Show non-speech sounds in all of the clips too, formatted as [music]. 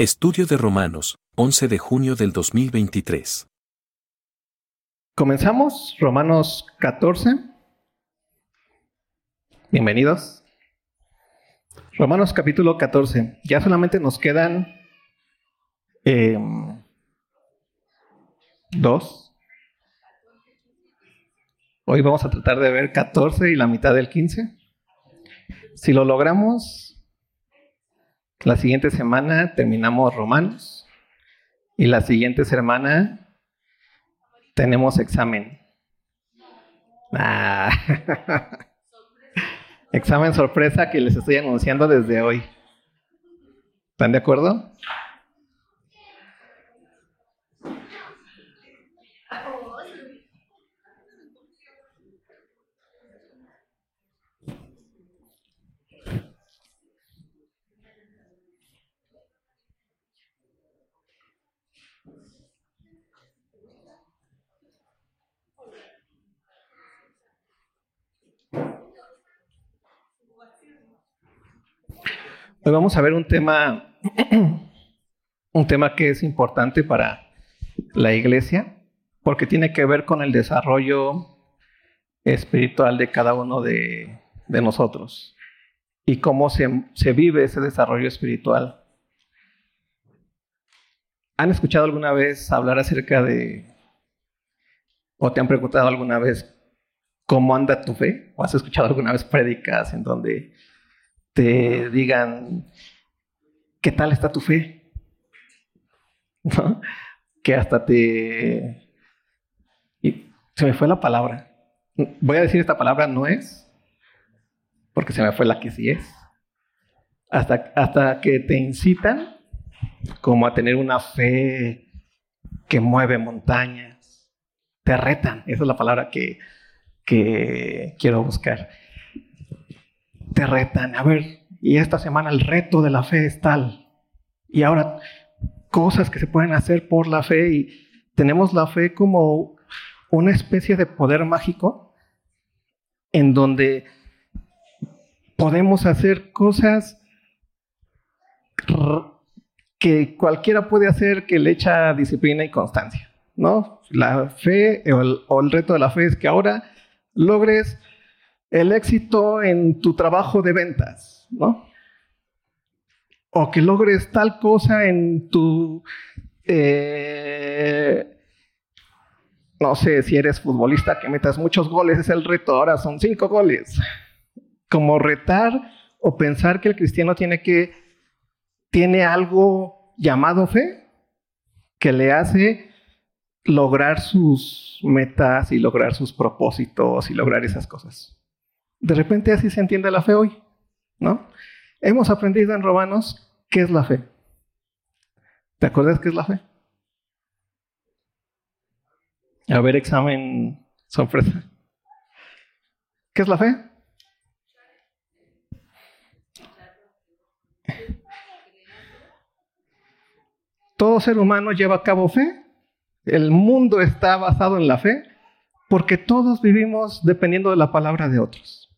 Estudio de Romanos, 11 de junio del 2023. Comenzamos Romanos 14. Bienvenidos. Romanos capítulo 14. Ya solamente nos quedan eh, dos. Hoy vamos a tratar de ver 14 y la mitad del 15. Si lo logramos, la siguiente semana terminamos Romanos y la siguiente semana tenemos examen. Ah. [laughs] examen sorpresa que les estoy anunciando desde hoy. ¿Están de acuerdo? Hoy vamos a ver un tema, un tema que es importante para la iglesia, porque tiene que ver con el desarrollo espiritual de cada uno de, nosotros y cómo se, se vive ese desarrollo espiritual. ¿Han escuchado alguna vez hablar acerca de, o te han preguntado alguna vez cómo anda tu fe? ¿O has escuchado alguna vez prédicas en donde te digan, ¿qué tal está tu fe? Que hasta te... Se me fue la palabra. Voy a decir esta palabra no es, porque se me fue la que sí es. Hasta, hasta que te incitan como a tener una fe que mueve montañas. Te retan, esa es la palabra que, que quiero buscar te retan. A ver, y esta semana el reto de la fe es tal. Y ahora cosas que se pueden hacer por la fe y tenemos la fe como una especie de poder mágico en donde podemos hacer cosas que cualquiera puede hacer que le echa disciplina y constancia, ¿no? La fe o el, o el reto de la fe es que ahora logres el éxito en tu trabajo de ventas, ¿no? O que logres tal cosa en tu, eh, no sé, si eres futbolista, que metas muchos goles, es el reto, ahora son cinco goles. Como retar o pensar que el cristiano tiene que, tiene algo llamado fe, que le hace lograr sus metas y lograr sus propósitos y lograr esas cosas. De repente así se entiende la fe hoy, ¿no? Hemos aprendido en Romanos qué es la fe. ¿Te acuerdas qué es la fe? A ver, examen sorpresa. ¿Qué es la fe? Todo ser humano lleva a cabo fe. El mundo está basado en la fe porque todos vivimos dependiendo de la palabra de otros.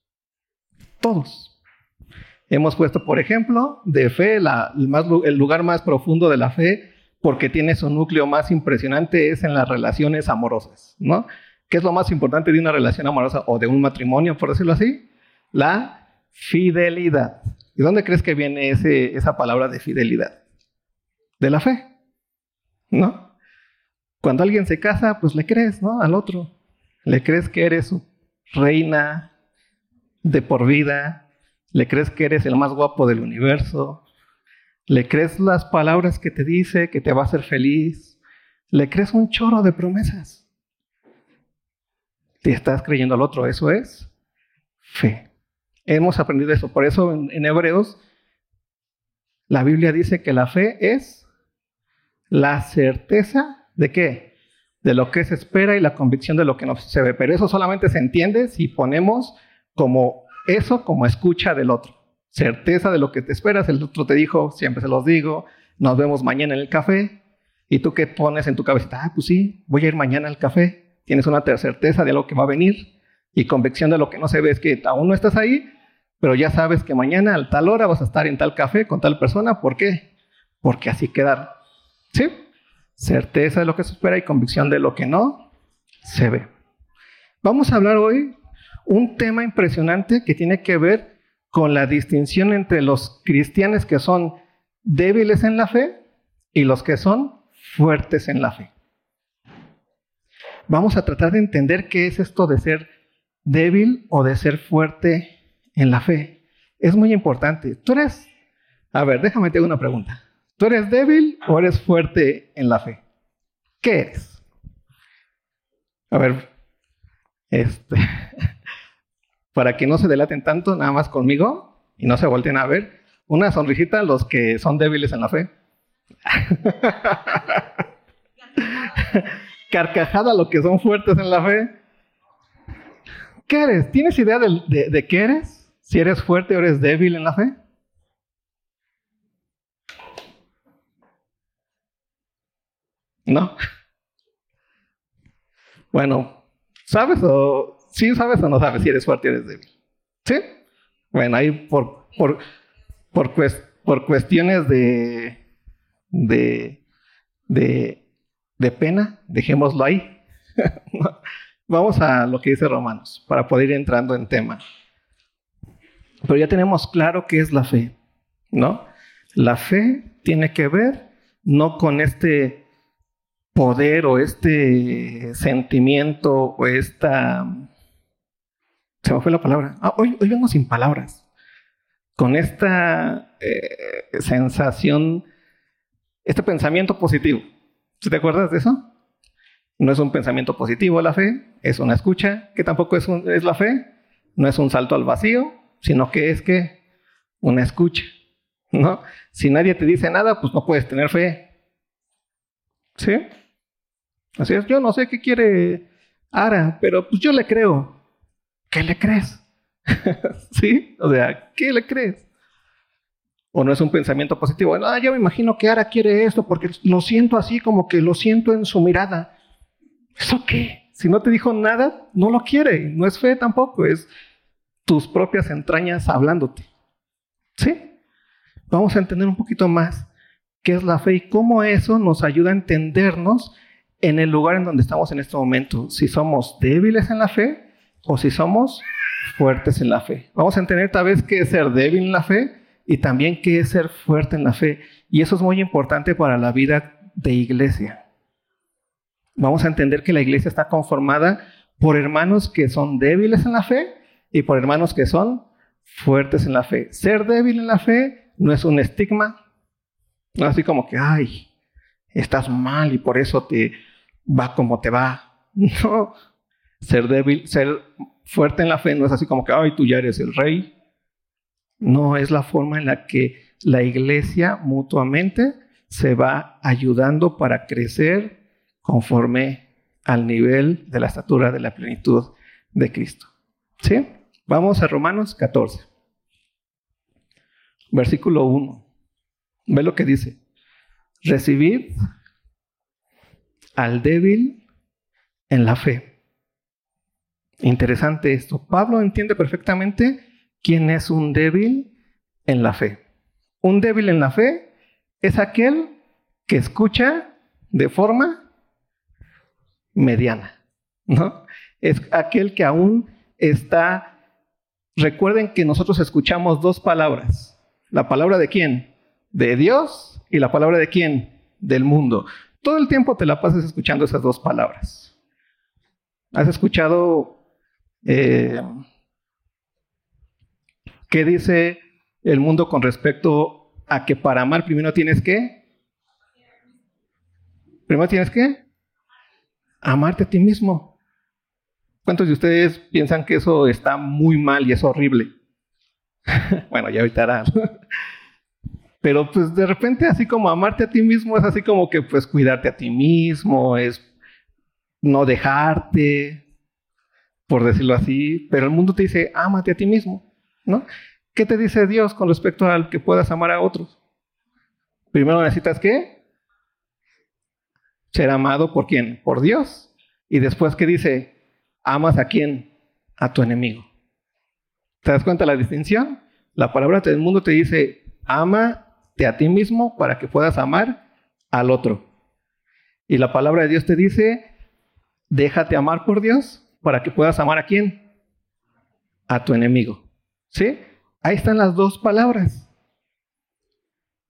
Todos. Hemos puesto, por ejemplo, de fe, el, lugar más profundo de la fe, porque tiene su núcleo más impresionante, es en las relaciones amorosas, ¿no? ¿Qué es lo más importante de una relación amorosa o de un matrimonio, por decirlo así? La fidelidad. ¿Y dónde crees que viene esa palabra de fidelidad? De la fe, ¿no? Cuando alguien se casa, pues le crees, ¿no? Al otro. Le crees que eres su reina, de por vida, le crees que eres el más guapo del universo, le crees las palabras que te dice que te va a hacer feliz, le crees un chorro de promesas. Te estás creyendo al otro, eso es fe. Hemos aprendido eso, por eso en, en Hebreos la Biblia dice que la fe es la certeza de qué? De lo que se espera y la convicción de lo que no se ve. Pero eso solamente se entiende si ponemos como eso, como escucha del otro. Certeza de lo que te esperas. El otro te dijo, siempre se los digo, nos vemos mañana en el café. Y tú qué pones en tu cabeza, ah, pues sí, voy a ir mañana al café. Tienes una certeza de lo que va a venir y convicción de lo que no se ve es que aún no estás ahí, pero ya sabes que mañana a tal hora vas a estar en tal café con tal persona. ¿Por qué? porque así quedaron. ¿Sí? Certeza de lo que se espera y convicción de lo que no se ve. Vamos a hablar hoy un tema impresionante que tiene que ver con la distinción entre los cristianos que son débiles en la fe y los que son fuertes en la fe. Vamos a tratar de entender qué es esto de ser débil o de ser fuerte en la fe. Es muy importante. Tú eres, a ver, déjame te hago una pregunta. ¿Tú eres débil o eres fuerte en la fe? ¿Qué eres? A ver, este, [laughs] para que no se delaten tanto, nada más conmigo y no se volteen a ver, una sonrisita a los que son débiles en la fe. [laughs] Carcajada a los que son fuertes en la fe. ¿Qué eres? ¿Tienes idea de, de qué eres? Si eres fuerte o eres débil en la fe. ¿No? [laughs] Bueno, ¿sabes o sí sabes o no sabes si eres fuerte o eres débil? ¿Sí? Bueno, ahí por, por, por, por cuestiones de, de, de, de pena, dejémoslo ahí. [laughs] Vamos a lo que dice Romanos, para poder ir entrando en tema. Pero ya tenemos claro qué es la fe, ¿no? La fe tiene que ver no con este poder o este sentimiento o esta... Se me fue la palabra. Ah, hoy, hoy vengo sin palabras. Con esta eh, sensación, este pensamiento positivo. ¿Te acuerdas de eso? No es un pensamiento positivo la fe, es una escucha, que tampoco es, es la fe, no es un salto al vacío, sino que es que una escucha. ¿no? Si nadie te dice nada, pues no puedes tener fe. ¿Sí? Así es, yo no sé qué quiere Ara, pero pues yo le creo. ¿Qué le crees? [laughs] ¿Sí? O sea, ¿qué le crees? O no es un pensamiento positivo. Ah, yo me imagino que Ara quiere esto porque lo siento así, como que lo siento en su mirada. ¿Eso qué? Si no te dijo nada, no lo quiere. No es fe tampoco, es tus propias entrañas hablándote. ¿Sí? Vamos a entender un poquito más qué es la fe y cómo eso nos ayuda a entendernos en el lugar en donde estamos en este momento, si somos débiles en la fe o si somos fuertes en la fe. Vamos a entender tal vez qué es ser débil en la fe y también qué es ser fuerte en la fe. Y eso es muy importante para la vida de iglesia. Vamos a entender que la iglesia está conformada por hermanos que son débiles en la fe y por hermanos que son fuertes en la fe. Ser débil en la fe no es un estigma, no así como que, ay, estás mal y por eso te va como te va. [laughs] No, ser débil, ser fuerte en la fe no es así como que, ay, tú ya eres el rey. No, es la forma en la que la iglesia mutuamente se va ayudando para crecer conforme al nivel de la estatura de la plenitud de Cristo. ¿Sí? Vamos a Romanos 14. Versículo 1. Ve lo que dice. Recibid al débil en la fe. Interesante esto. Pablo entiende perfectamente quién es un débil en la fe. Un débil en la fe es aquel que escucha de forma mediana, ¿no? Es aquel que aún está... Recuerden que nosotros escuchamos dos palabras. ¿La palabra de quién? De Dios y la palabra de quién? Del mundo. Todo el tiempo te la pasas escuchando esas dos palabras. ¿Has escuchado eh, qué dice el mundo con respecto a que para amar primero tienes que? Primero tienes que amarte a ti mismo. ¿Cuántos de ustedes piensan que eso está muy mal y es horrible? [laughs] bueno, ya hará. [laughs] Pero pues de repente así como amarte a ti mismo es así como que pues cuidarte a ti mismo, es no dejarte, por decirlo así, pero el mundo te dice, ámate a ti mismo, ¿no? ¿Qué te dice Dios con respecto al que puedas amar a otros? Primero necesitas qué? Ser amado por quién? Por Dios. Y después, ¿qué dice? Amas a quién? A tu enemigo. ¿Te das cuenta la distinción? La palabra del mundo te dice, ámate a ti mismo para que puedas amar al otro. Y la palabra de Dios te dice, déjate amar por Dios para que puedas amar a quién? A tu enemigo. ¿Sí? Ahí están las dos palabras.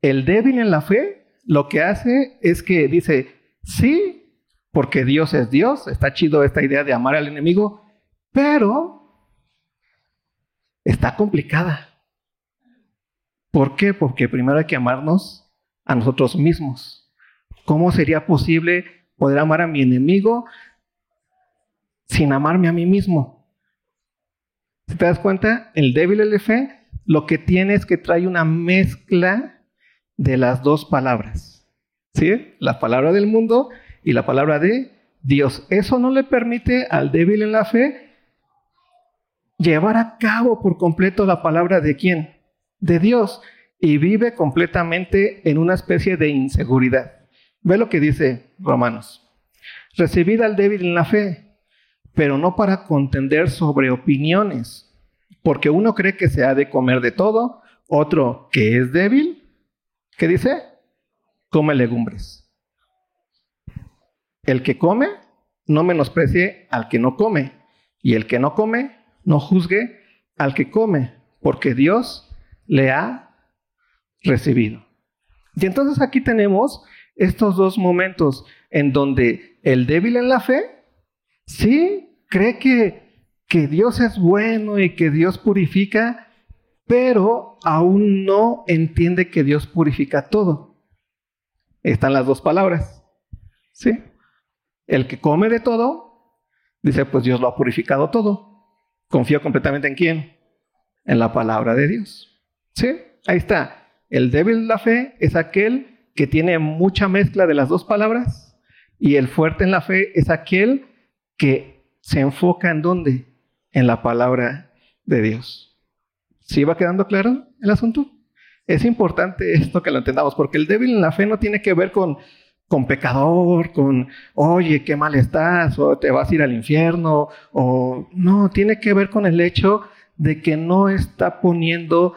El débil en la fe lo que hace es que dice, sí, porque Dios es Dios, está chido esta idea de amar al enemigo, pero está complicada. ¿Por qué? Porque primero hay que amarnos a nosotros mismos. ¿Cómo sería posible poder amar a mi enemigo sin amarme a mí mismo? Si te das cuenta, el débil el fe lo que tiene es que trae una mezcla de las dos palabras. ¿Sí? La palabra del mundo y la palabra de Dios. Eso no le permite al débil en la fe llevar a cabo por completo la palabra de quién? de Dios y vive completamente en una especie de inseguridad. Ve lo que dice Romanos. Recibid al débil en la fe, pero no para contender sobre opiniones, porque uno cree que se ha de comer de todo, otro que es débil, ¿qué dice? Come legumbres. El que come, no menosprecie al que no come, y el que no come, no juzgue al que come, porque Dios le ha recibido. Y entonces aquí tenemos estos dos momentos en donde el débil en la fe, sí, cree que, que Dios es bueno y que Dios purifica, pero aún no entiende que Dios purifica todo. Están las dos palabras. ¿Sí? El que come de todo, dice, pues Dios lo ha purificado todo. Confío completamente en quién? En la palabra de Dios. ¿Sí? Ahí está. El débil de la fe es aquel que tiene mucha mezcla de las dos palabras y el fuerte en la fe es aquel que se enfoca en dónde? En la palabra de Dios. ¿Sí va quedando claro el asunto? Es importante esto que lo entendamos, porque el débil en la fe no tiene que ver con, con pecador, con, oye, qué mal estás, o te vas a ir al infierno, o no, tiene que ver con el hecho de que no está poniendo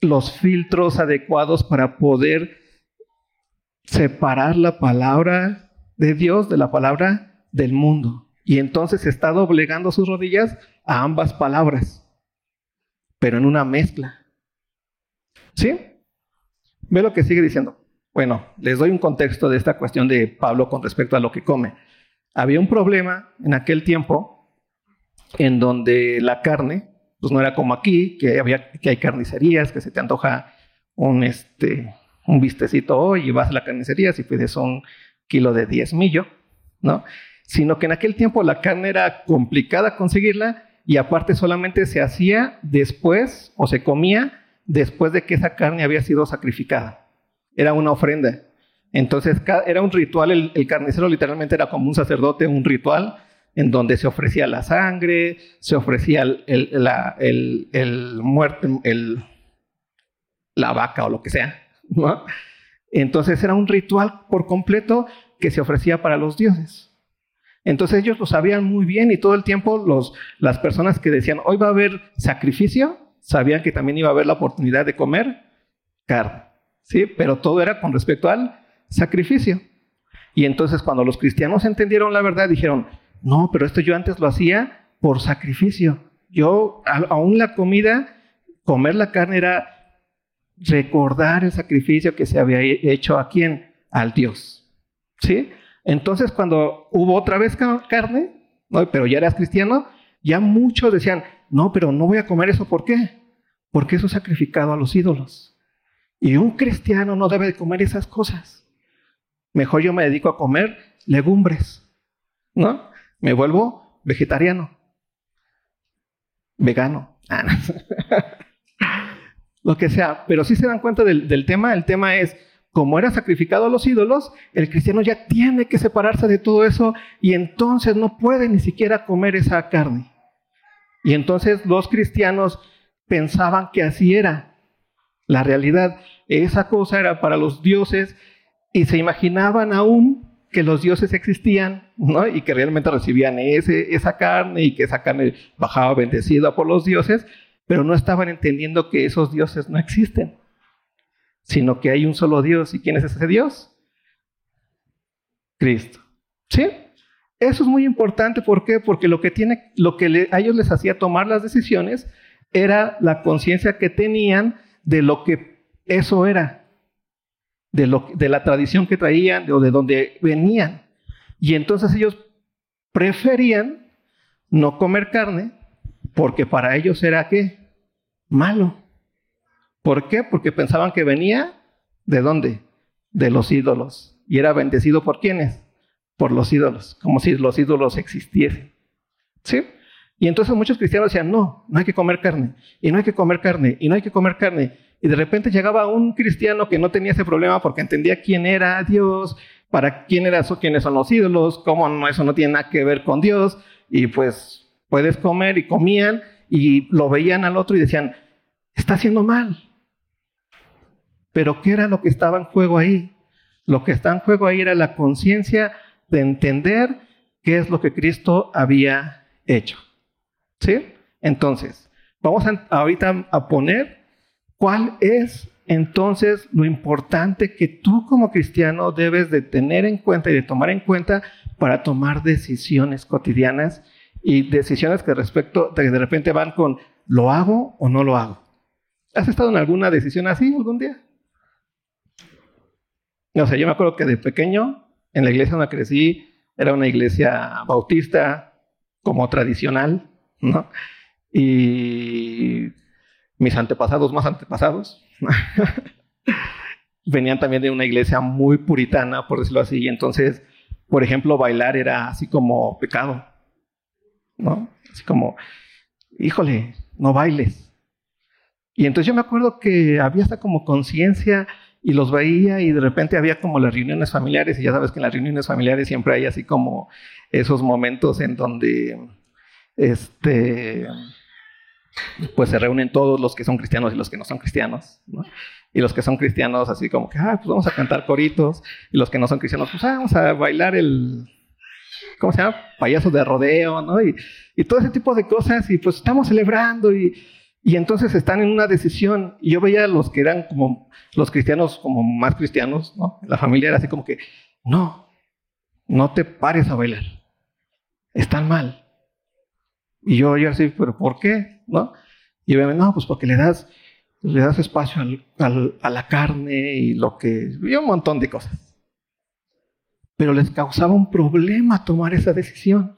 los filtros adecuados para poder separar la palabra de Dios de la palabra del mundo. Y entonces está doblegando sus rodillas a ambas palabras, pero en una mezcla. ¿Sí? Ve lo que sigue diciendo. Bueno, les doy un contexto de esta cuestión de Pablo con respecto a lo que come. Había un problema en aquel tiempo en donde la carne pues no era como aquí, que, había, que hay carnicerías, que se te antoja un, este, un vistecito hoy y vas a la carnicería si pides un kilo de diezmillo, ¿no? Sino que en aquel tiempo la carne era complicada conseguirla y aparte solamente se hacía después o se comía después de que esa carne había sido sacrificada. Era una ofrenda. Entonces era un ritual, el, el carnicero literalmente era como un sacerdote, un ritual en donde se ofrecía la sangre, se ofrecía el, la, muerto, la vaca o lo que sea. Entonces era un ritual por completo que se ofrecía para los dioses. Entonces ellos lo sabían muy bien y todo el tiempo los, las personas que decían, hoy va a haber sacrificio, sabían que también iba a haber la oportunidad de comer carne. ¿sí? Pero todo era con respecto al sacrificio. Y entonces cuando los cristianos entendieron la verdad, dijeron, no, pero esto yo antes lo hacía por sacrificio. Yo, aún la comida, comer la carne era recordar el sacrificio que se había hecho a quién? Al Dios. ¿Sí? Entonces, cuando hubo otra vez carne, ¿no? pero ya eras cristiano, ya muchos decían, no, pero no voy a comer eso. ¿Por qué? Porque eso es sacrificado a los ídolos. Y un cristiano no debe de comer esas cosas. Mejor yo me dedico a comer legumbres, ¿no? me vuelvo vegetariano, vegano, ah, [laughs] lo que sea. Pero si se dan cuenta del, del tema, el tema es, como era sacrificado a los ídolos, el cristiano ya tiene que separarse de todo eso y entonces no puede ni siquiera comer esa carne. Y entonces los cristianos pensaban que así era la realidad. Esa cosa era para los dioses y se imaginaban aún que los dioses existían, ¿no? Y que realmente recibían ese, esa carne y que esa carne bajaba bendecida por los dioses, pero no estaban entendiendo que esos dioses no existen. Sino que hay un solo Dios. ¿Y quién es ese Dios? Cristo. ¿Sí? Eso es muy importante. ¿Por qué? Porque lo que, tiene, lo que a ellos les hacía tomar las decisiones era la conciencia que tenían de lo que eso era, de, lo, de la tradición que traían o de donde venían. Y entonces ellos preferían no comer carne porque para ellos era qué? Malo. ¿Por qué? Porque pensaban que venía de dónde? De los ídolos. Y era bendecido por quiénes? Por los ídolos, como si los ídolos existiesen. ¿Sí? Y entonces muchos cristianos decían, no, no hay que comer carne, y no hay que comer carne, y no hay que comer carne. Y de repente llegaba un cristiano que no tenía ese problema porque entendía quién era Dios, para quién era eso, quiénes son los ídolos, cómo no, eso no tiene nada que ver con Dios, y pues puedes comer, y comían, y lo veían al otro y decían, está haciendo mal. Pero ¿qué era lo que estaba en juego ahí? Lo que está en juego ahí era la conciencia de entender qué es lo que Cristo había hecho. ¿Sí? Entonces, vamos ahorita a poner cuál es entonces lo importante que tú como cristiano debes de tener en cuenta y de tomar en cuenta para tomar decisiones cotidianas y decisiones que respecto de, de repente van con ¿lo hago o no lo hago? ¿Has estado en alguna decisión así algún día? No sé, yo me acuerdo que de pequeño, en la iglesia donde crecí, era una iglesia bautista, como tradicional, ¿no? Y mis antepasados, más antepasados, [laughs] venían también de una iglesia muy puritana, por decirlo así. Y entonces, por ejemplo, bailar era así como pecado, ¿no? Así como, híjole, no bailes. Y entonces yo me acuerdo que había hasta como conciencia y los veía y de repente había como las reuniones familiares y ya sabes que en las reuniones familiares siempre hay así como esos momentos en donde este pues se reúnen todos los que son cristianos y los que no son cristianos, ¿no? Y los que son cristianos así como que, ah, pues vamos a cantar coritos, y los que no son cristianos, pues ah, vamos a bailar el, ¿cómo se llama? Payaso de rodeo, ¿no? Y, y todo ese tipo de cosas, y pues estamos celebrando, y, y entonces están en una decisión. Y yo veía a los que eran como los cristianos, como más cristianos, ¿no? La familia era así como que, no, no te pares a bailar. Están mal. Y yo, yo así, pero ¿por qué? ¿No? Y yo no, pues porque le das, le das espacio a la carne y lo que, y un montón de cosas. Pero les causaba un problema tomar esa decisión.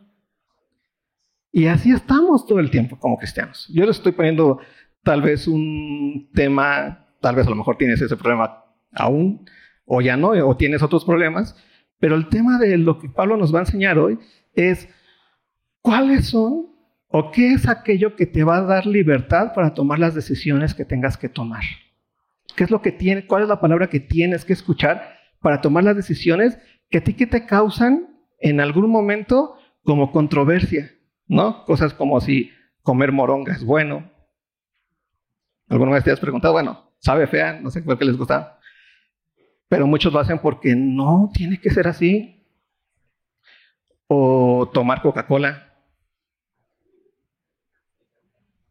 Y así estamos todo el tiempo como cristianos. Yo les estoy poniendo tal vez un tema, tal vez a lo mejor tienes ese problema aún, o ya no, o tienes otros problemas, pero el tema de lo que Pablo nos va a enseñar hoy es cuáles son o qué es aquello que te va a dar libertad para tomar las decisiones que tengas que tomar. ¿Qué es lo que tiene, cuál es la palabra que tienes que escuchar para tomar las decisiones que a ti que te causan en algún momento como controversia? ¿No? Cosas como si comer moronga es bueno. ¿Alguna vez te has preguntado? Bueno, sabe fea, no sé por qué les gusta. Pero muchos lo hacen porque no tiene que ser así. O tomar Coca-Cola.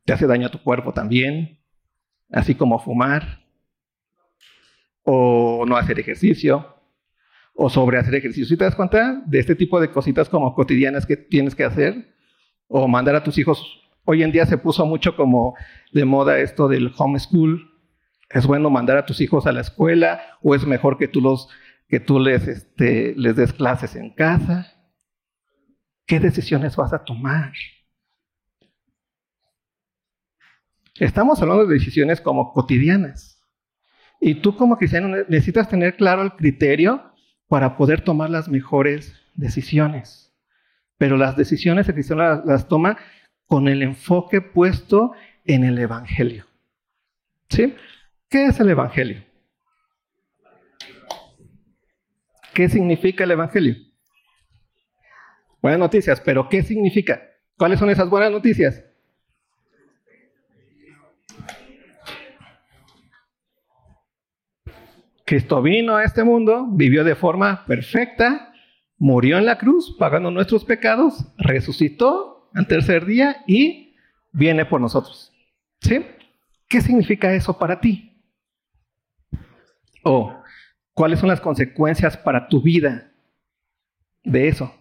Te hace daño a tu cuerpo también. Así como fumar. O no hacer ejercicio. O sobre hacer ejercicio. Si te das cuenta de este tipo de cositas como cotidianas que tienes que hacer, o mandar a tus hijos. Hoy en día se puso mucho como de moda esto del homeschool. ¿Es bueno mandar a tus hijos a la escuela o es mejor que tú, los, que tú les, este, les des clases en casa? ¿Qué decisiones vas a tomar? Estamos hablando de decisiones como cotidianas. Y tú como cristiano necesitas tener claro el criterio para poder tomar las mejores decisiones pero las decisiones el cristiano las, toma con el enfoque puesto en el Evangelio. ¿Sí? ¿Qué es el Evangelio? ¿Qué significa el Evangelio? Buenas noticias, pero ¿qué significa? ¿Cuáles son esas buenas noticias? Cristo vino a este mundo, vivió de forma perfecta, murió en la cruz pagando nuestros pecados, resucitó al tercer día y viene por nosotros. ¿Sí? ¿Qué significa eso para ti? O, ¿cuáles son las consecuencias para tu vida de eso?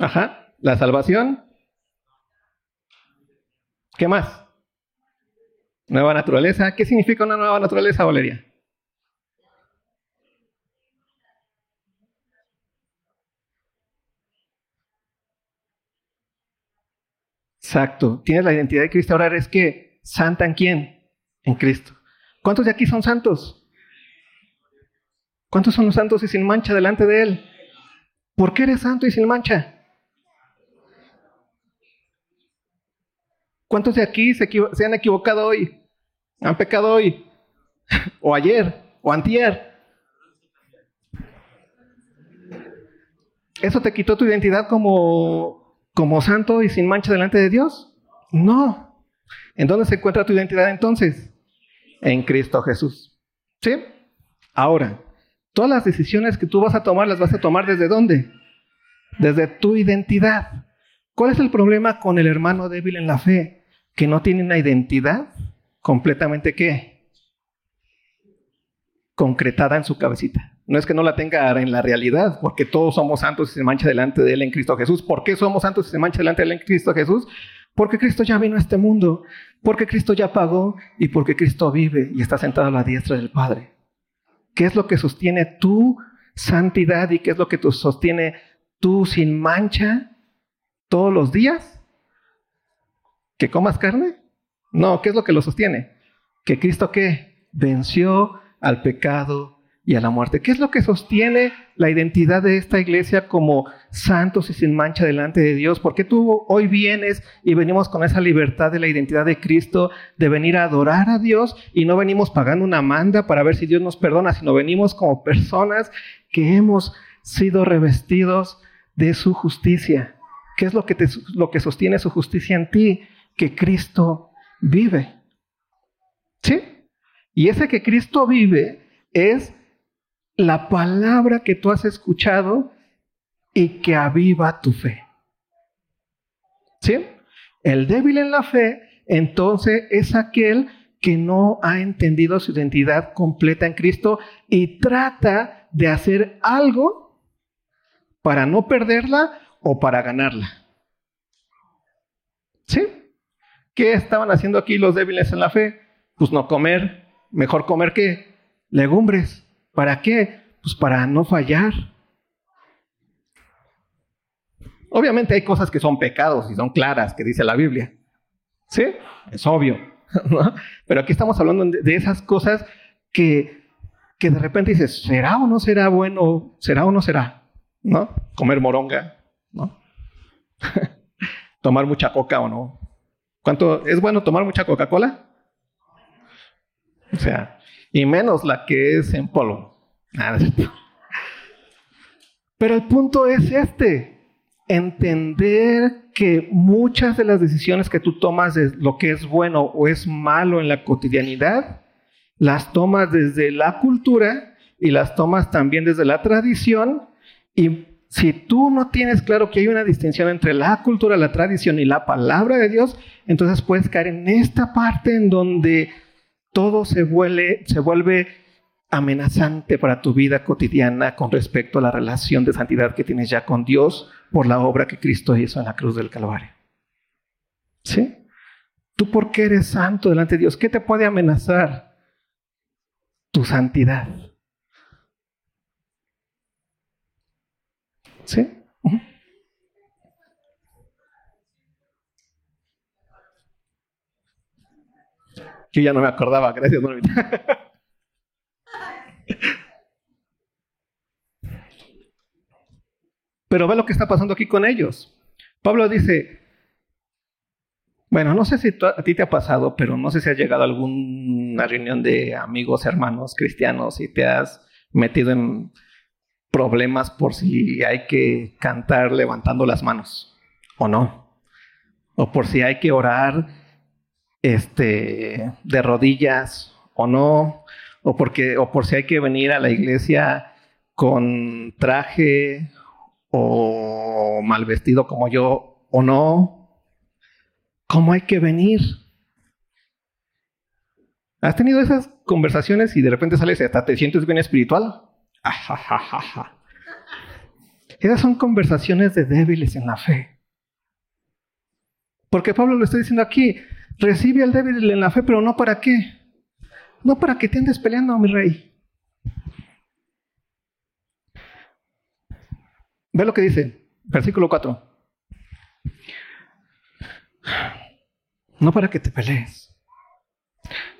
Ajá, la salvación. ¿Qué más? Nueva naturaleza. ¿Qué significa una nueva naturaleza, Valeria? Exacto. Tienes la identidad de Cristo. Ahora eres que santa en quién? En Cristo. ¿Cuántos de aquí son santos? ¿Cuántos son los santos y sin mancha delante de Él? ¿Por qué eres santo y sin mancha? ¿Cuántos de aquí se, han equivocado hoy? ¿Han pecado hoy? [laughs] ¿O ayer? ¿O antier? ¿Eso te quitó tu identidad como, como santo y sin mancha delante de Dios? No. ¿En dónde se encuentra tu identidad entonces? En Cristo Jesús. ¿Sí? Ahora, todas las decisiones que tú vas a tomar las vas a tomar desde dónde? Desde tu identidad. ¿Cuál es el problema con el hermano débil en la fe? Que no tiene una identidad completamente qué? Concretada en su cabecita. No es que no la tenga en la realidad, porque todos somos santos y se mancha delante de Él en Cristo Jesús. ¿Por qué somos santos y se mancha delante de Él en Cristo Jesús? Porque Cristo ya vino a este mundo, porque Cristo ya pagó y porque Cristo vive y está sentado a la diestra del Padre. ¿Qué es lo que sostiene tu santidad y qué es lo que sostiene tú sin mancha todos los días? ¿Que comas carne? No, ¿qué es lo que lo sostiene? Que Cristo qué? Venció al pecado y a la muerte. ¿Qué es lo que sostiene la identidad de esta iglesia como santos y sin mancha delante de Dios? ¿Por qué tú hoy vienes y venimos con esa libertad de la identidad de Cristo, de venir a adorar a Dios y no venimos pagando una manda para ver si Dios nos perdona, sino venimos como personas que hemos sido revestidos de su justicia? ¿Qué es lo que, lo que sostiene su justicia en ti? Que Cristo vive. ¿Sí? Y ese que Cristo vive es la palabra que tú has escuchado y que aviva tu fe. ¿Sí? El débil en la fe, entonces, es aquel que no ha entendido su identidad completa en Cristo y trata de hacer algo para no perderla o para ganarla. ¿Sí? ¿Qué estaban haciendo aquí los débiles en la fe? Pues no comer, mejor comer qué? Legumbres. ¿Para qué? Pues para no fallar. Obviamente hay cosas que son pecados y son claras, que dice la Biblia. ¿Sí? Es obvio. [laughs] Pero aquí estamos hablando de esas cosas que, que de repente dices, ¿será o no será bueno? ¿Será o no será? ¿No? Comer moronga, ¿no? [laughs] Tomar mucha coca o no. ¿Cuánto es bueno tomar mucha Coca-Cola? O sea, y menos la que es en polvo. Pero el punto es este, entender que muchas de las decisiones que tú tomas de lo que es bueno o es malo en la cotidianidad, las tomas desde la cultura y las tomas también desde la tradición y si tú no tienes claro que hay una distinción entre la cultura, la tradición y la palabra de Dios, entonces puedes caer en esta parte en donde todo se vuelve, amenazante para tu vida cotidiana con respecto a la relación de santidad que tienes ya con Dios por la obra que Cristo hizo en la cruz del Calvario. ¿Sí? ¿Tú por qué eres santo delante de Dios? ¿Qué te puede amenazar? Tu santidad. ¿Sí? Yo ya no me acordaba, gracias, [laughs] Pero ve lo que está pasando aquí con ellos. Pablo dice, bueno, no sé si a ti te ha pasado, pero no sé si has llegado a alguna reunión de amigos, hermanos cristianos y te has metido en problemas por si hay que cantar levantando las manos o no. O por si hay que orar este, de rodillas o no. O, porque, o por si hay que venir a la iglesia con traje o mal vestido como yo o no. cómo hay que venir. ¿Has tenido esas conversaciones y de repente sales y hasta te sientes bien espiritual? [laughs] Esas son conversaciones de débiles en la fe. Porque Pablo lo está diciendo aquí, recibe al débil en la fe, pero no para qué. No para que te andes peleando, mi rey. Ve lo que dice, versículo 4. No para que te pelees.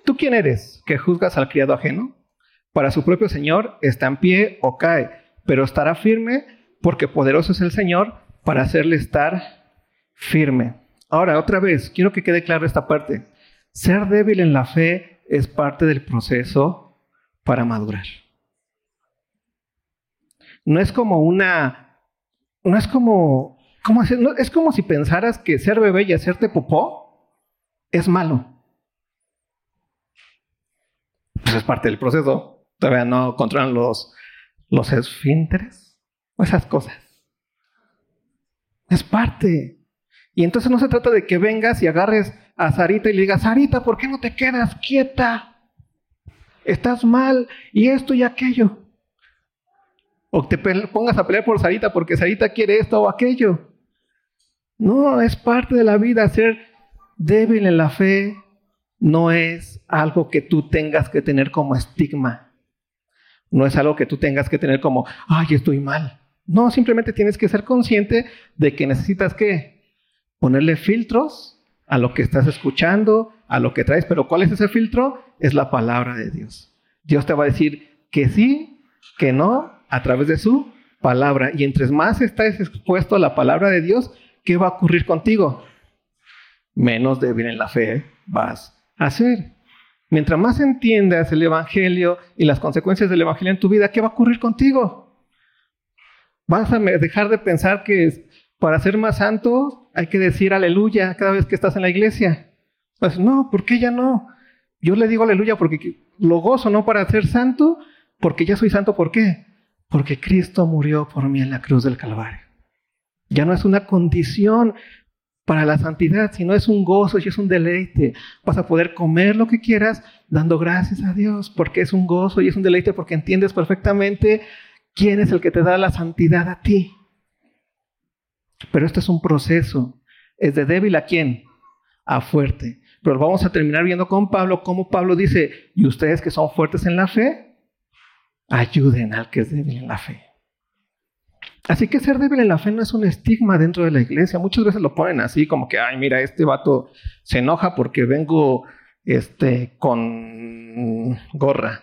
¿Tú quién eres que juzgas al criado ajeno? Para su propio Señor está en pie o cae, pero estará firme porque poderoso es el Señor para hacerle estar firme. Ahora, otra vez, quiero que quede claro esta parte. Ser débil en la fe es parte del proceso para madurar. No es como una no es como, ¿cómo es como si pensaras que ser bebé y hacerte popó es malo. Pues es parte del proceso. Todavía no controlan los, los esfínteres o esas cosas. Es parte. Y entonces no se trata de que vengas y agarres a Sarita y le digas, Sarita, ¿por qué no te quedas quieta? Estás mal y esto y aquello. O te pongas a pelear por Sarita porque Sarita quiere esto o aquello. No, es parte de la vida. Ser débil en la fe no es algo que tú tengas que tener como estigma. No es algo que tú tengas que tener como, ay, estoy mal. No, simplemente tienes que ser consciente de que necesitas que ponerle filtros a lo que estás escuchando, a lo que traes. Pero ¿cuál es ese filtro? Es la palabra de Dios. Dios te va a decir que sí, que no, a través de su palabra. Y entre más estás expuesto a la palabra de Dios, ¿qué va a ocurrir contigo? Menos débil en la fe vas a ser. Mientras más entiendas el Evangelio y las consecuencias del Evangelio en tu vida, ¿qué va a ocurrir contigo? Vas a dejar de pensar que para ser más santo hay que decir aleluya cada vez que estás en la iglesia. Pues no, ¿por qué ya no? Yo le digo aleluya porque lo gozo, no para ser santo, porque ya soy santo, ¿por qué? porque Cristo murió por mí en la cruz del Calvario. Ya no es una condición para la santidad, sino es un gozo y es un deleite. Vas a poder comer lo que quieras dando gracias a Dios, porque es un gozo y es un deleite porque entiendes perfectamente quién es el que te da la santidad a ti. Pero esto es un proceso. ¿Es de débil a quién? A fuerte. Pero vamos a terminar viendo con Pablo cómo Pablo dice, ¿y ustedes que son fuertes en la fe? ayuden al que es débil en la fe. Así que ser débil en la fe no es un estigma dentro de la iglesia. Muchas veces lo ponen así, como que, ay, mira, este vato se enoja porque vengo este, con gorra.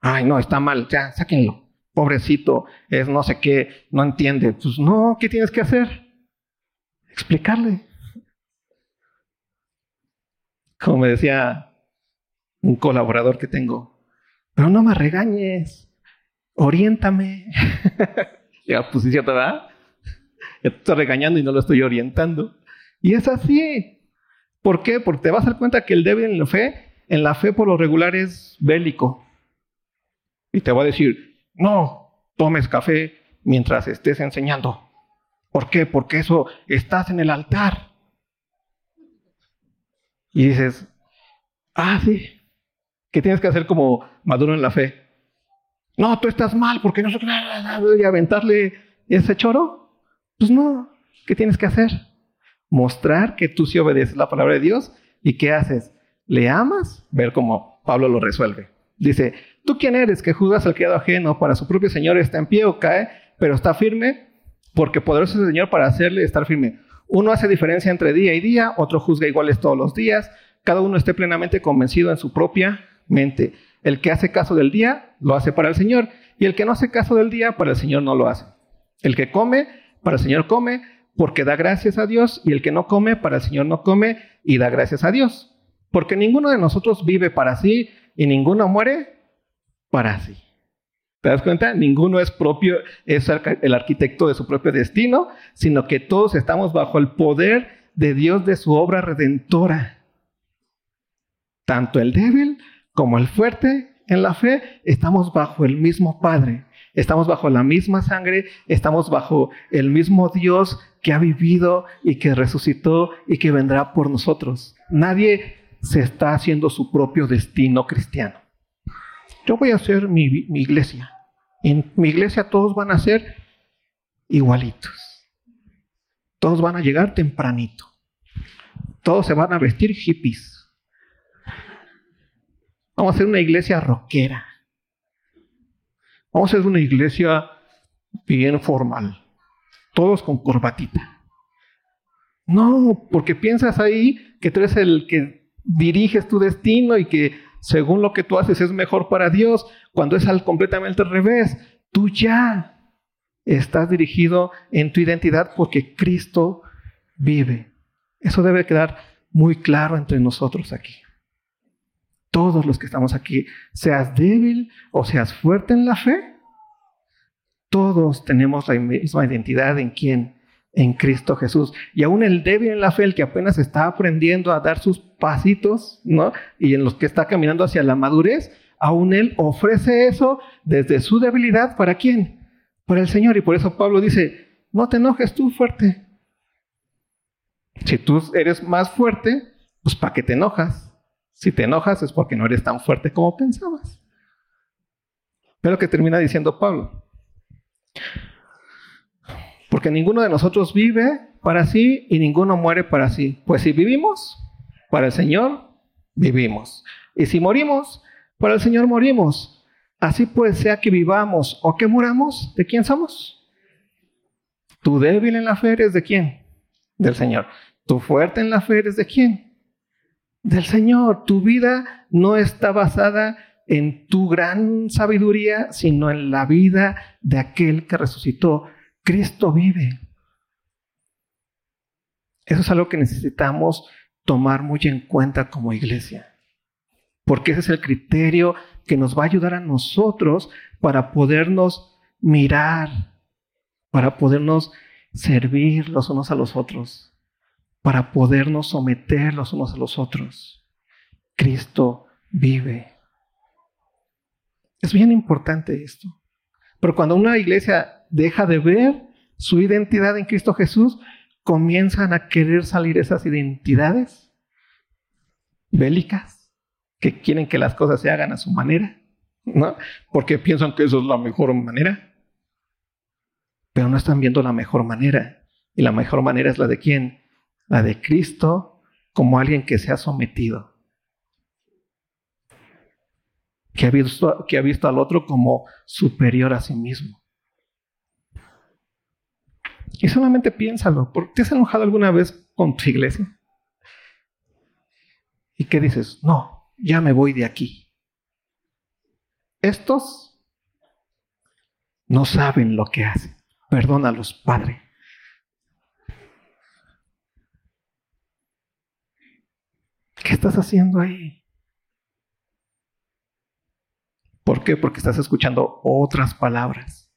Ay, no, está mal, ya, sáquenlo. Pobrecito, es no sé qué, no entiende. Pues no, ¿qué tienes que hacer? Explicarle. Como me decía un colaborador que tengo, pero no me regañes, oriéntame. [laughs] ya, pues sí, ¿cierto? Ya te estoy regañando y no lo estoy orientando. Y es así. ¿Por qué? Porque te vas a dar cuenta que el débil en la fe, en la fe por lo regular es bélico. Y te va a decir, no tomes café mientras estés enseñando. ¿Por qué? Porque eso estás en el altar. Y dices, ah, sí, ¿Qué tienes que hacer como maduro en la fe? No, tú estás mal porque no sé y aventarle ese choro. Pues no, ¿qué tienes que hacer? Mostrar que tú sí obedeces la palabra de Dios y ¿qué haces? ¿Le amas? Ver cómo Pablo lo resuelve. Dice, ¿tú quién eres que juzgas al criado ajeno para su propio Señor está en pie o cae, pero está firme? Porque poderoso es el Señor para hacerle estar firme. Uno hace diferencia entre día y día, otro juzga iguales todos los días. Cada uno esté plenamente convencido en su propia mente. El que hace caso del día, lo hace para el Señor. Y el que no hace caso del día, para el Señor no lo hace. El que come, para el Señor come, porque da gracias a Dios. Y el que no come, para el Señor no come y da gracias a Dios. Porque ninguno de nosotros vive para sí y ninguno muere para sí. ¿Te das cuenta? Ninguno es propio, es el arquitecto de su propio destino, sino que todos estamos bajo el poder de Dios de su obra redentora. Tanto el débil como el fuerte en la fe, estamos bajo el mismo Padre. estamos bajo la misma sangre, estamos bajo el mismo Dios que ha vivido y que resucitó y que vendrá por nosotros. Nadie se está haciendo su propio destino cristiano. Yo voy a hacer mi, mi iglesia. En mi iglesia todos van a ser igualitos. Todos van a llegar tempranito. Todos se van a vestir hippies. Vamos a hacer una iglesia rockera. Vamos a hacer una iglesia bien formal. Todos con corbatita. No, porque piensas ahí que tú eres el que diriges tu destino y que según lo que tú haces es mejor para Dios, cuando es al completamente al revés. Tú ya estás dirigido en tu identidad porque Cristo vive. Eso debe quedar muy claro entre nosotros aquí todos los que estamos aquí, seas débil o seas fuerte en la fe, todos tenemos la misma identidad en quién, en Cristo Jesús. Y aún el débil en la fe, el que apenas está aprendiendo a dar sus pasitos, ¿no? Y en los que está caminando hacia la madurez, aún él ofrece eso desde su debilidad, ¿para quién? Para el Señor. Y por eso Pablo dice, no te enojes tú fuerte. Si tú eres más fuerte, pues ¿para qué te enojas? Si te enojas es porque no eres tan fuerte como pensabas. Pero que termina diciendo Pablo. Porque ninguno de nosotros vive para sí y ninguno muere para sí. Pues si vivimos, para el Señor vivimos. Y si morimos, para el Señor morimos. Así pues, sea que vivamos o que muramos, ¿de quién somos? Tu débil en la fe eres de quién? Del Señor. Tu fuerte en la fe eres de quién? Del Señor. Tu vida no está basada en tu gran sabiduría, sino en la vida de aquel que resucitó. Cristo vive. Eso es algo que necesitamos tomar muy en cuenta como iglesia. Porque ese es el criterio que nos va a ayudar a nosotros para podernos mirar, para podernos servir los unos a los otros para podernos someter los unos a los otros. Cristo vive. Es bien importante esto. Pero cuando una iglesia deja de ver su identidad en Cristo Jesús, comienzan a querer salir esas identidades bélicas que quieren que las cosas se hagan a su manera, ¿no? Porque piensan que eso es la mejor manera. Pero no están viendo la mejor manera. Y la mejor manera es la de quién? La de Cristo como alguien que se ha sometido, que ha visto, que ha visto al otro como superior a sí mismo. Y solamente piénsalo, ¿te has enojado alguna vez con tu iglesia? ¿Y qué dices? No, ya me voy de aquí. Estos no saben lo que hacen. Perdónalos, Padre. ¿Qué estás haciendo ahí? ¿Por qué? Porque estás escuchando otras palabras.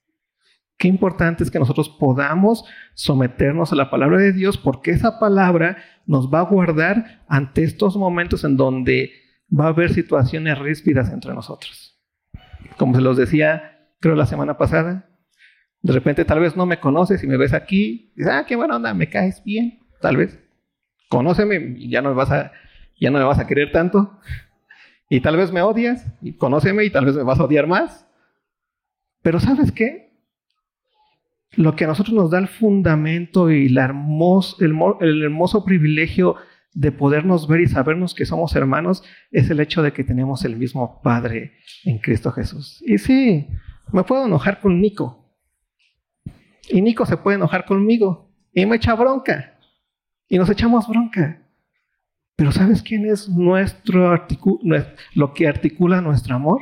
Qué importante es que nosotros podamos someternos a la palabra de Dios porque esa palabra nos va a guardar ante estos momentos en donde va a haber situaciones ríspidas entre nosotros. Como se los decía, creo la semana pasada, de repente tal vez no me conoces y me ves aquí, y dices, ah, qué buena onda, me caes bien, tal vez. Conóceme y ya no vas a ya no me vas a querer tanto. Y tal vez me odias, y conóceme y tal vez me vas a odiar más. Pero ¿sabes qué? Lo que a nosotros nos da el fundamento y la el, hermoso privilegio de podernos ver y sabernos que somos hermanos es el hecho de que tenemos el mismo Padre en Cristo Jesús. Y sí, me puedo enojar con Nico. Y Nico se puede enojar conmigo. Y me echa bronca. Y nos echamos bronca. Pero ¿sabes quién es nuestro lo que articula nuestro amor?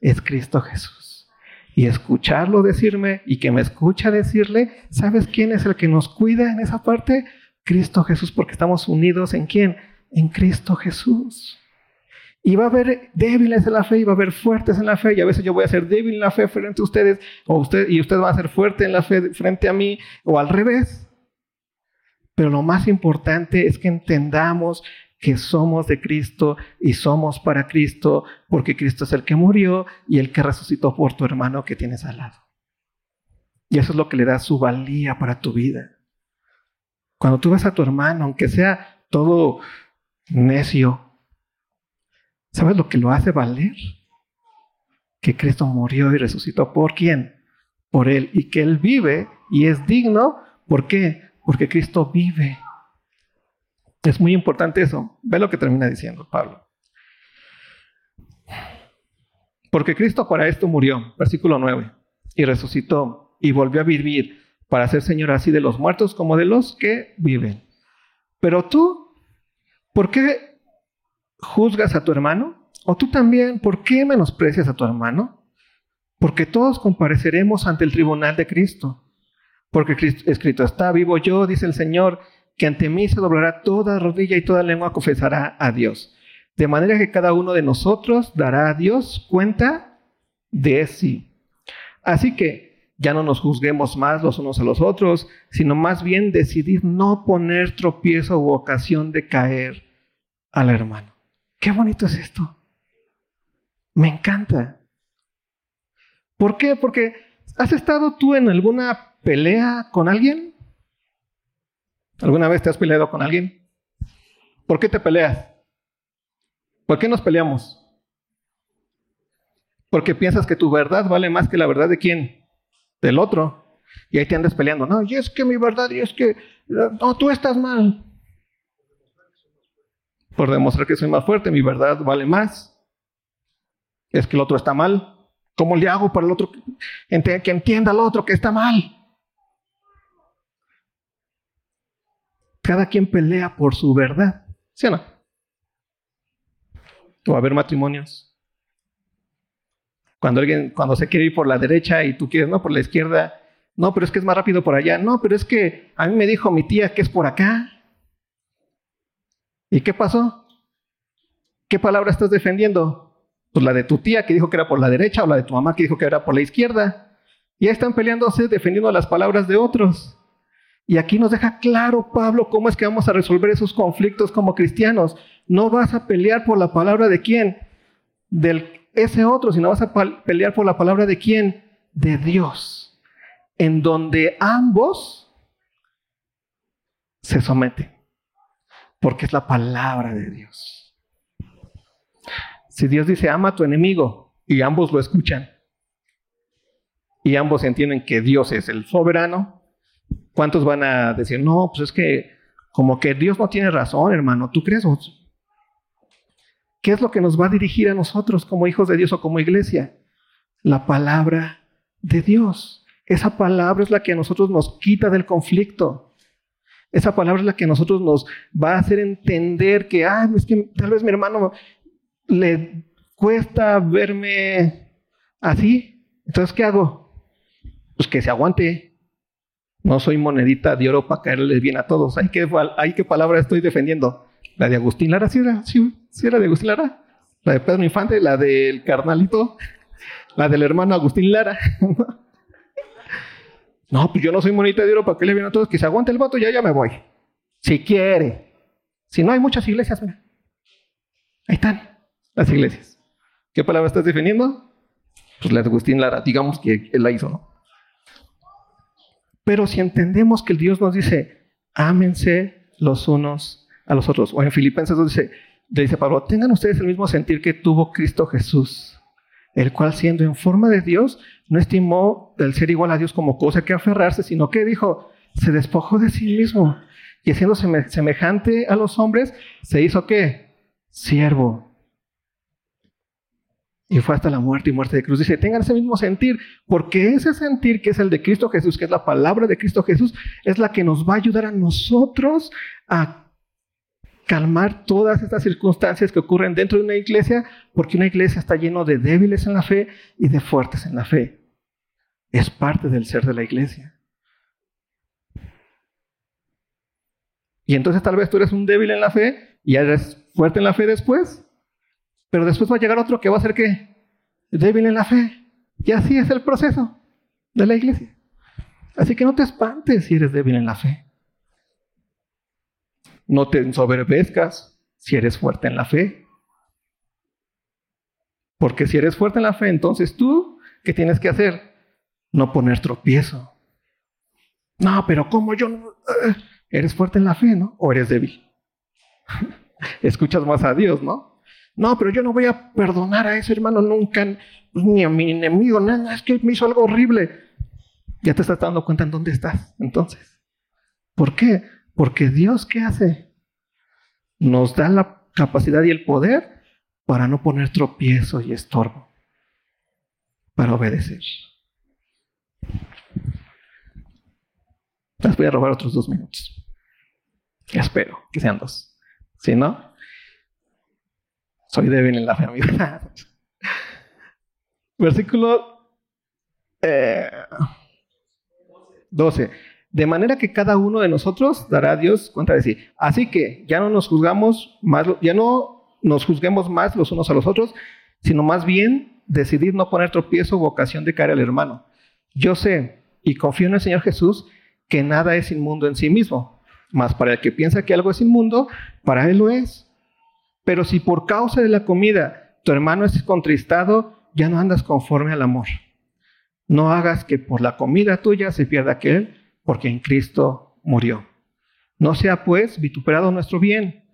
Es Cristo Jesús. Y escucharlo decirme y que me escucha decirle, ¿sabes quién es el que nos cuida en esa parte? Cristo Jesús, porque estamos unidos en quién? En Cristo Jesús. Y va a haber débiles en la fe y va a haber fuertes en la fe. Y a veces yo voy a ser débil en la fe frente a ustedes, o y usted va a ser fuerte en la fe frente a mí, o al revés. Pero lo más importante es que entendamos que somos de Cristo y somos para Cristo, porque Cristo es el que murió y el que resucitó por tu hermano que tienes al lado. Y eso es lo que le da su valía para tu vida. Cuando tú ves a tu hermano, aunque sea todo necio, ¿sabes lo que lo hace valer? Que Cristo murió y resucitó. ¿Por quién? Por Él. Y que Él vive y es digno. ¿Por qué? Porque Cristo vive. Es muy importante eso. Ve lo que termina diciendo Pablo. Porque Cristo para esto murió, versículo 9, y resucitó y volvió a vivir para ser Señor así de los muertos como de los que viven. Pero tú, ¿por qué juzgas a tu hermano? ¿O tú también, por qué menosprecias a tu hermano? Porque todos compareceremos ante el tribunal de Cristo. Porque escrito está, vivo yo, dice el Señor, que ante mí se doblará toda rodilla y toda lengua confesará a Dios. De manera que cada uno de nosotros dará a Dios cuenta de sí. Así que ya no nos juzguemos más los unos a los otros, sino más bien decidir no poner tropiezo u ocasión de caer al hermano. Qué bonito es esto. Me encanta. ¿Por qué? Porque ¿has estado tú en alguna pelea con alguien? ¿Alguna vez te has peleado con alguien? ¿Por qué te peleas? ¿Por qué nos peleamos? Porque piensas que tu verdad vale más que la verdad de quién? Del otro. Y ahí te andas peleando. No, y es que mi verdad, y es que, no, tú estás mal. Por demostrar que soy más fuerte, mi verdad vale más. Es que el otro está mal. ¿Cómo le hago para el otro que entienda al otro que está mal? Cada quien pelea por su verdad. ¿Sí o no? o haber matrimonios. Cuando alguien, cuando se quiere ir por la derecha y tú quieres, no, por la izquierda, no, pero es que es más rápido por allá, no, pero es que a mí me dijo mi tía que es por acá. ¿Y qué pasó? ¿Qué palabra estás defendiendo? Pues la de tu tía que dijo que era por la derecha o la de tu mamá que dijo que era por la izquierda. Y ahí están peleándose defendiendo las palabras de otros. Y aquí nos deja claro Pablo cómo es que vamos a resolver esos conflictos como cristianos. No vas a pelear por la palabra de quién? Del ese otro, sino vas a pelear por la palabra de quién? De Dios. En donde ambos se someten. Porque es la palabra de Dios. Si Dios dice ama a tu enemigo y ambos lo escuchan y ambos entienden que Dios es el soberano, ¿Cuántos van a decir, no, pues es que como que Dios no tiene razón, hermano, ¿tú crees? ¿Qué es lo que nos va a dirigir a nosotros como hijos de Dios o como iglesia? La palabra de Dios. Esa palabra es la que a nosotros nos quita del conflicto. Esa palabra es la que a nosotros nos va a hacer entender que, ah, es que tal vez mi hermano le cuesta verme así. Entonces, ¿qué hago? Pues que se aguante, no soy monedita de oro para caerles bien a todos. ¿Hay qué, palabra estoy defendiendo? ¿La de Agustín Lara? ¿Sí era, sí, era de Agustín Lara? ¿La de Pedro Infante? ¿La del carnalito? ¿La del hermano Agustín Lara? [laughs] no, pues yo no soy monedita de oro para caerles bien a todos. Que se aguante el voto, ya ya me voy. Si quiere. Si no hay muchas iglesias. Ahí están las iglesias. ¿Qué palabra estás defendiendo? Pues la de Agustín Lara, digamos que él la hizo, ¿no? Pero si entendemos que Dios nos dice, ámense los unos a los otros, o en Filipenses 2 dice, dice Pablo, tengan ustedes el mismo sentir que tuvo Cristo Jesús, el cual siendo en forma de Dios, no estimó el ser igual a Dios como cosa que aferrarse, sino que dijo, se despojó de sí mismo y haciéndose semejante a los hombres, se hizo qué? Siervo y fue hasta la muerte y muerte de cruz. Dice, tengan ese mismo sentir, porque ese sentir que es el de Cristo Jesús, que es la palabra de Cristo Jesús, es la que nos va a ayudar a nosotros a calmar todas estas circunstancias que ocurren dentro de una iglesia, porque una iglesia está lleno de débiles en la fe y de fuertes en la fe. Es parte del ser de la iglesia. Y entonces tal vez tú eres un débil en la fe y eres fuerte en la fe después. Pero después va a llegar otro que va a ser que débil en la fe. Y así es el proceso de la iglesia. Así que no te espantes si eres débil en la fe. No te ensoberbezcas si eres fuerte en la fe. Porque si eres fuerte en la fe, entonces tú, ¿qué tienes que hacer? No poner tropiezo No, pero ¿cómo yo? Eh, eres fuerte en la fe, ¿no? ¿O eres débil? [laughs] Escuchas más a Dios, ¿no? No, pero yo no voy a perdonar a ese hermano nunca, ni a mi enemigo, nada, es que me hizo algo horrible. Ya te estás dando cuenta en dónde estás, entonces. ¿Por qué? Porque Dios, ¿qué hace? Nos da la capacidad y el poder para no poner tropiezo y estorbo, para obedecer. Les voy a robar otros dos minutos. Espero que sean dos. Si no, soy débil en la fe, [laughs] Versículo 12. Eh, de manera que cada uno de nosotros dará a Dios cuenta de sí. Así que ya no nos juzgamos más, ya no nos juzguemos más los unos a los otros, sino más bien decidir no poner tropiezo o ocasión de caer al hermano. Yo sé y confío en el Señor Jesús que nada es inmundo en sí mismo, mas para el que piensa que algo es inmundo, para él lo es. Pero si por causa de la comida tu hermano es contristado, ya no andas conforme al amor. No hagas que por la comida tuya se pierda aquel, porque en Cristo murió. No sea pues vituperado nuestro bien,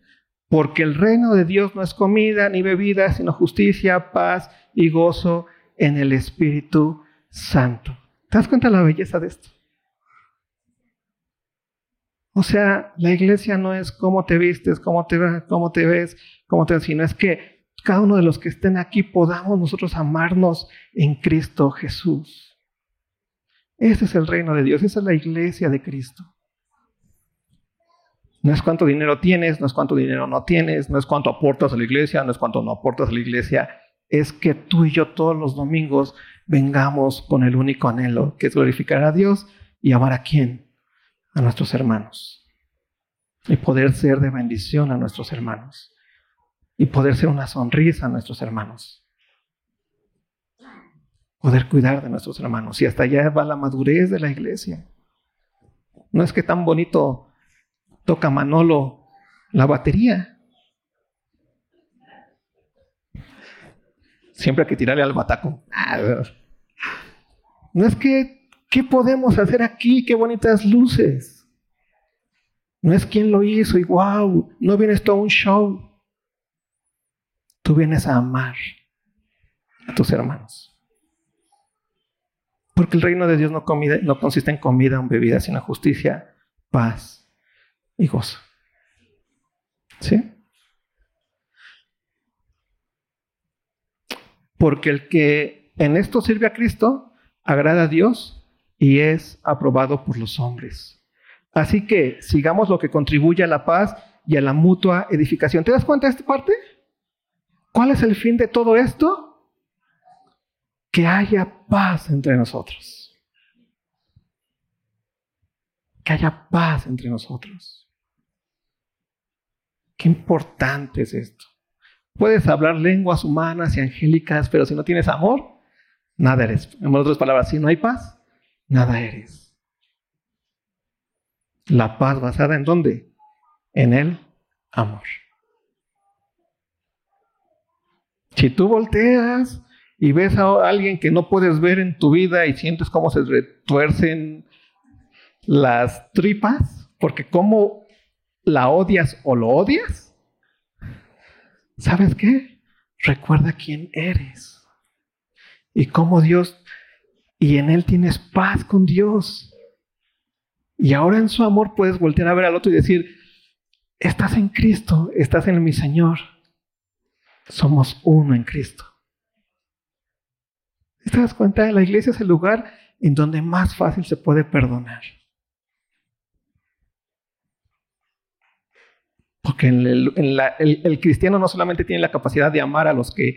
porque el reino de Dios no es comida ni bebida, sino justicia, paz y gozo en el Espíritu Santo. ¿Te das cuenta de la belleza de esto? O sea, la iglesia no es cómo te vistes, cómo te, cómo te ves, cómo te sino es que cada uno de los que estén aquí podamos nosotros amarnos en Cristo Jesús. Ese es el reino de Dios, esa es la iglesia de Cristo. No es cuánto dinero tienes, no es cuánto dinero no tienes, no es cuánto aportas a la iglesia, no es cuánto no aportas a la iglesia. Es que tú y yo todos los domingos vengamos con el único anhelo, que es glorificar a Dios y amar a quién? A nuestros hermanos y poder ser de bendición a nuestros hermanos y poder ser una sonrisa a nuestros hermanos. Poder cuidar de nuestros hermanos. Y hasta allá va la madurez de la iglesia. No es que tan bonito toca Manolo la batería. Siempre hay que tirarle al bataco. No es que ¿Qué podemos hacer aquí? Qué bonitas luces. No es quien lo hizo y wow, no vienes a un show. Tú vienes a amar a tus hermanos. Porque el reino de Dios no, consiste en comida o bebida, sino justicia, paz y gozo. ¿Sí? Porque el que en esto sirve a Cristo agrada a Dios y es aprobado por los hombres. Así que sigamos lo que contribuye a la paz y a la mutua edificación. ¿Te das cuenta de esta parte? ¿Cuál es el fin de todo esto? Que haya paz entre nosotros. Que haya paz entre nosotros. Qué importante es esto. Puedes hablar lenguas humanas y angélicas, pero si no tienes amor, nada eres. En otras palabras, si no hay paz, nada eres. La paz basada en dónde? En el amor. Si tú volteas y ves a alguien que no puedes ver en tu vida y sientes cómo se retuercen las tripas, porque cómo la odias o lo odias, ¿sabes qué? Recuerda quién eres y cómo Dios y en Él tienes paz con Dios. Y ahora en su amor puedes voltear a ver al otro y decir, estás en Cristo, estás en mi Señor. Somos uno en Cristo. ¿Te das cuenta? La iglesia es el lugar en donde más fácil se puede perdonar. Porque el, cristiano no solamente tiene la capacidad de amar a los que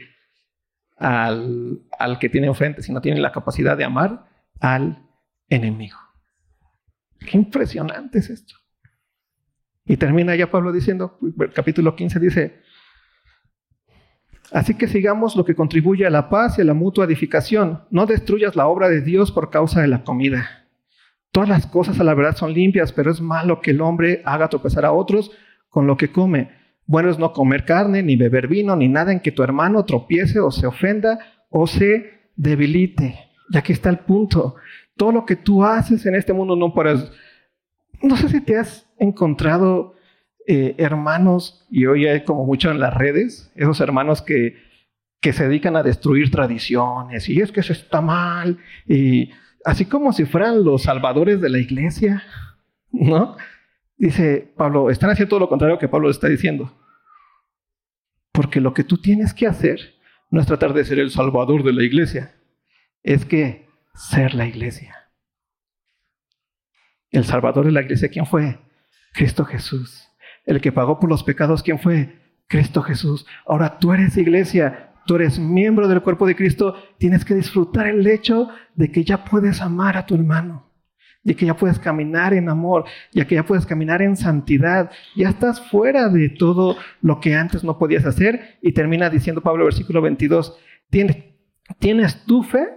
al, al que tiene enfrente, sino tiene la capacidad de amar al enemigo. Qué impresionante es esto. Y termina ya Pablo diciendo, capítulo 15 dice, así que sigamos lo que contribuye a la paz y a la mutua edificación. No destruyas la obra de Dios por causa de la comida. Todas las cosas a la verdad son limpias, pero es malo que el hombre haga tropezar a otros con lo que come. Bueno es no comer carne, ni beber vino, ni nada en que tu hermano tropiece o se ofenda o se debilite. Y aquí está el punto. todo lo que tú haces en este mundo no para... No sé si te has encontrado eh, hermanos, y hoy hay como mucho en las redes, esos hermanos que, que se dedican a destruir tradiciones, y es que eso está mal, y así como si fueran los salvadores de la iglesia, ¿no? Dice Pablo, están haciendo todo lo contrario que Pablo está diciendo. Porque lo que tú tienes que hacer no es tratar de ser el salvador de la iglesia, es que ser la iglesia. El salvador de la iglesia, ¿quién fue? Cristo Jesús. El que pagó por los pecados, ¿quién fue? Cristo Jesús. Ahora tú eres iglesia, tú eres miembro del cuerpo de Cristo, tienes que disfrutar el hecho de que ya puedes amar a tu hermano, de que ya puedes caminar en amor, ya que ya puedes caminar en santidad, ya estás fuera de todo lo que antes no podías hacer. Y termina diciendo Pablo, versículo 22, ¿tienes, ¿tienes tu fe?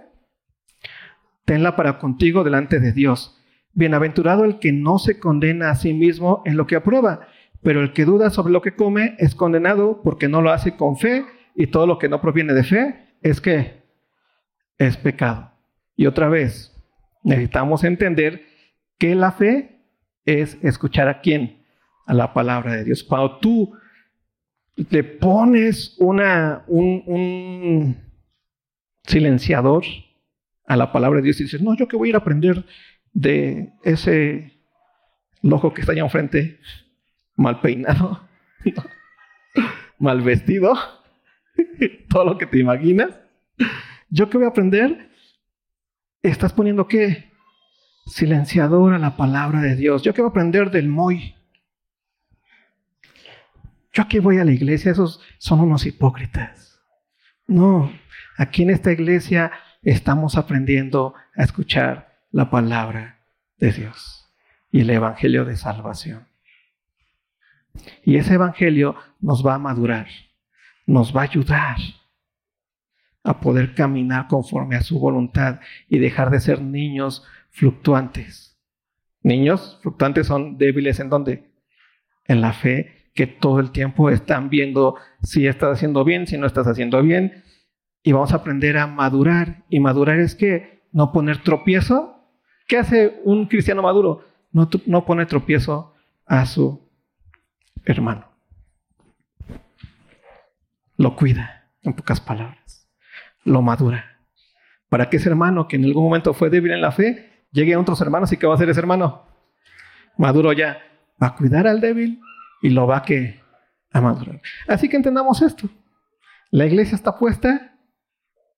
Tenla para contigo delante de Dios. Bienaventurado el que no se condena a sí mismo en lo que aprueba pero el que duda sobre lo que come es condenado porque no lo hace con fe y todo lo que no proviene de fe es que es pecado. Y otra vez, necesitamos entender que la fe es escuchar a quién? A la palabra de Dios. Cuando tú le pones una, un, un silenciador a la palabra de Dios y dices, no, yo que voy a ir a aprender de ese loco que está allá enfrente, mal peinado, [laughs] mal vestido, [laughs] todo lo que te imaginas. ¿Yo qué voy a aprender? Estás poniendo qué? Silenciador a la palabra de Dios. ¿Yo a aprender del Moy? Yo aquí voy a la iglesia, esos son unos hipócritas. No, aquí en esta iglesia estamos aprendiendo a escuchar la palabra de Dios y el Evangelio de salvación. Y ese Evangelio nos va a madurar, nos va a ayudar a poder caminar conforme a su voluntad y dejar de ser niños fluctuantes. Niños fluctuantes son débiles en dónde? En la fe, que todo el tiempo están viendo si estás haciendo bien, si no estás haciendo bien. Y vamos a aprender a madurar. Y madurar es que no poner tropiezo. ¿Qué hace un cristiano maduro? No, no pone tropiezo a su hermano. Lo cuida, en pocas palabras. Lo madura. Para que ese hermano que en algún momento fue débil en la fe, llegue a otros hermanos y que va a hacer ese hermano. Maduro ya. Va a cuidar al débil y lo va a, que, a madurar. Así que entendamos esto. La iglesia está puesta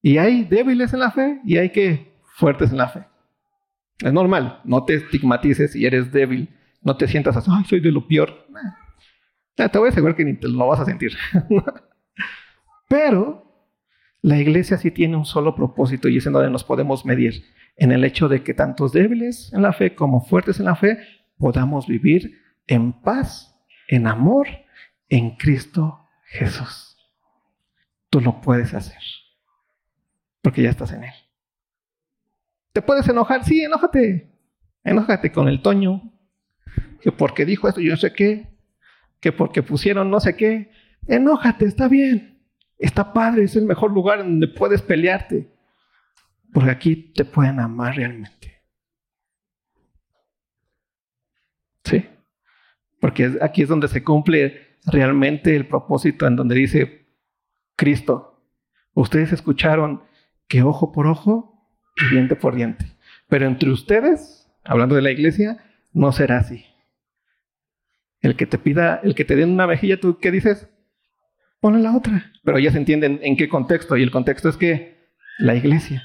y hay débiles en la fe y hay que fuertes en la fe. Es normal, no te estigmatices si eres débil, no te sientas así, ay, soy de lo peor. Te voy a asegurar que ni te lo vas a sentir. [laughs] Pero la iglesia sí tiene un solo propósito y es en donde nos podemos medir, en el hecho de que tantos débiles en la fe como fuertes en la fe podamos vivir en paz, en amor, en Cristo Jesús. Tú lo puedes hacer, porque ya estás en Él. ¿Te puedes enojar? Sí, enójate. Enójate con el Toño, que porque dijo esto, yo no sé qué que porque pusieron no sé qué, enójate, está bien, está padre, es el mejor lugar donde puedes pelearte, porque aquí te pueden amar realmente. ¿Sí? Porque aquí es donde se cumple realmente el propósito en donde dice Cristo, ustedes escucharon que ojo por ojo y diente por diente, pero entre ustedes, hablando de la iglesia, no será así. El que te pida, el que te den una mejilla, ¿tú qué dices? Ponle la otra. Pero ya se entienden en qué contexto. Y el contexto es que la iglesia.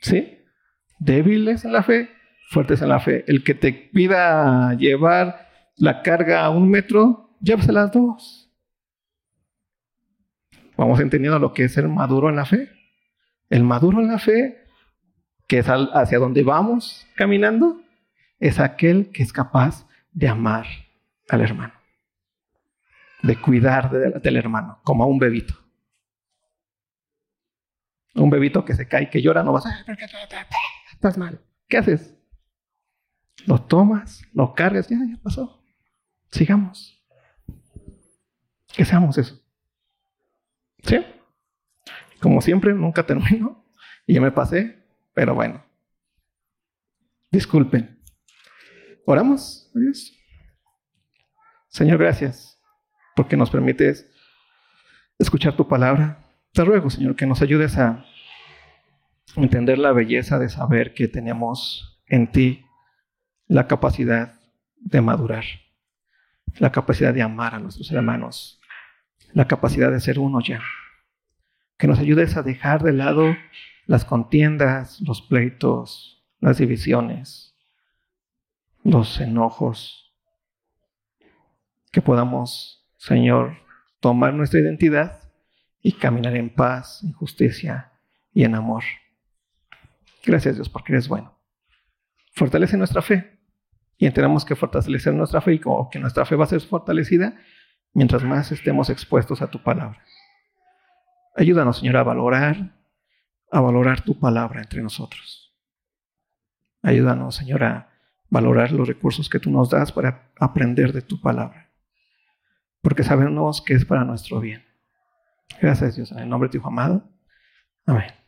¿Sí? Débiles en la fe, fuertes en la fe. El que te pida llevar la carga a un metro, llévese las dos. Vamos entendiendo lo que es el maduro en la fe. El maduro en la fe, que es hacia donde vamos caminando, es aquel que es capaz de amar al hermano, de cuidar del hermano, como a un bebito. Un bebito que se cae, que llora, no vas a... Estás mal. ¿Qué haces? Lo tomas, lo cargas, ya, ya pasó. Sigamos. Que seamos eso. ¿Sí? Como siempre, nunca termino. Y ya me pasé, pero bueno. Disculpen. Oramos, Dios. Señor, gracias porque nos permites escuchar tu palabra. Te ruego, Señor, que nos ayudes a entender la belleza de saber que tenemos en ti la capacidad de madurar, la capacidad de amar a nuestros hermanos, la capacidad de ser uno ya. Que nos ayudes a dejar de lado las contiendas, los pleitos, las divisiones, los enojos. Que podamos, Señor, tomar nuestra identidad y caminar en paz, en justicia y en amor. Gracias Dios porque eres bueno. Fortalece nuestra fe y entendamos que fortalecer nuestra fe y que nuestra fe va a ser fortalecida mientras más estemos expuestos a tu palabra. Ayúdanos, Señor, a valorar, a valorar tu palabra entre nosotros. Ayúdanos, Señor, a valorar los recursos que tú nos das para aprender de tu palabra. Porque sabemos que es para nuestro bien. Gracias, Dios, en el nombre de tu Hijo amado. Amén.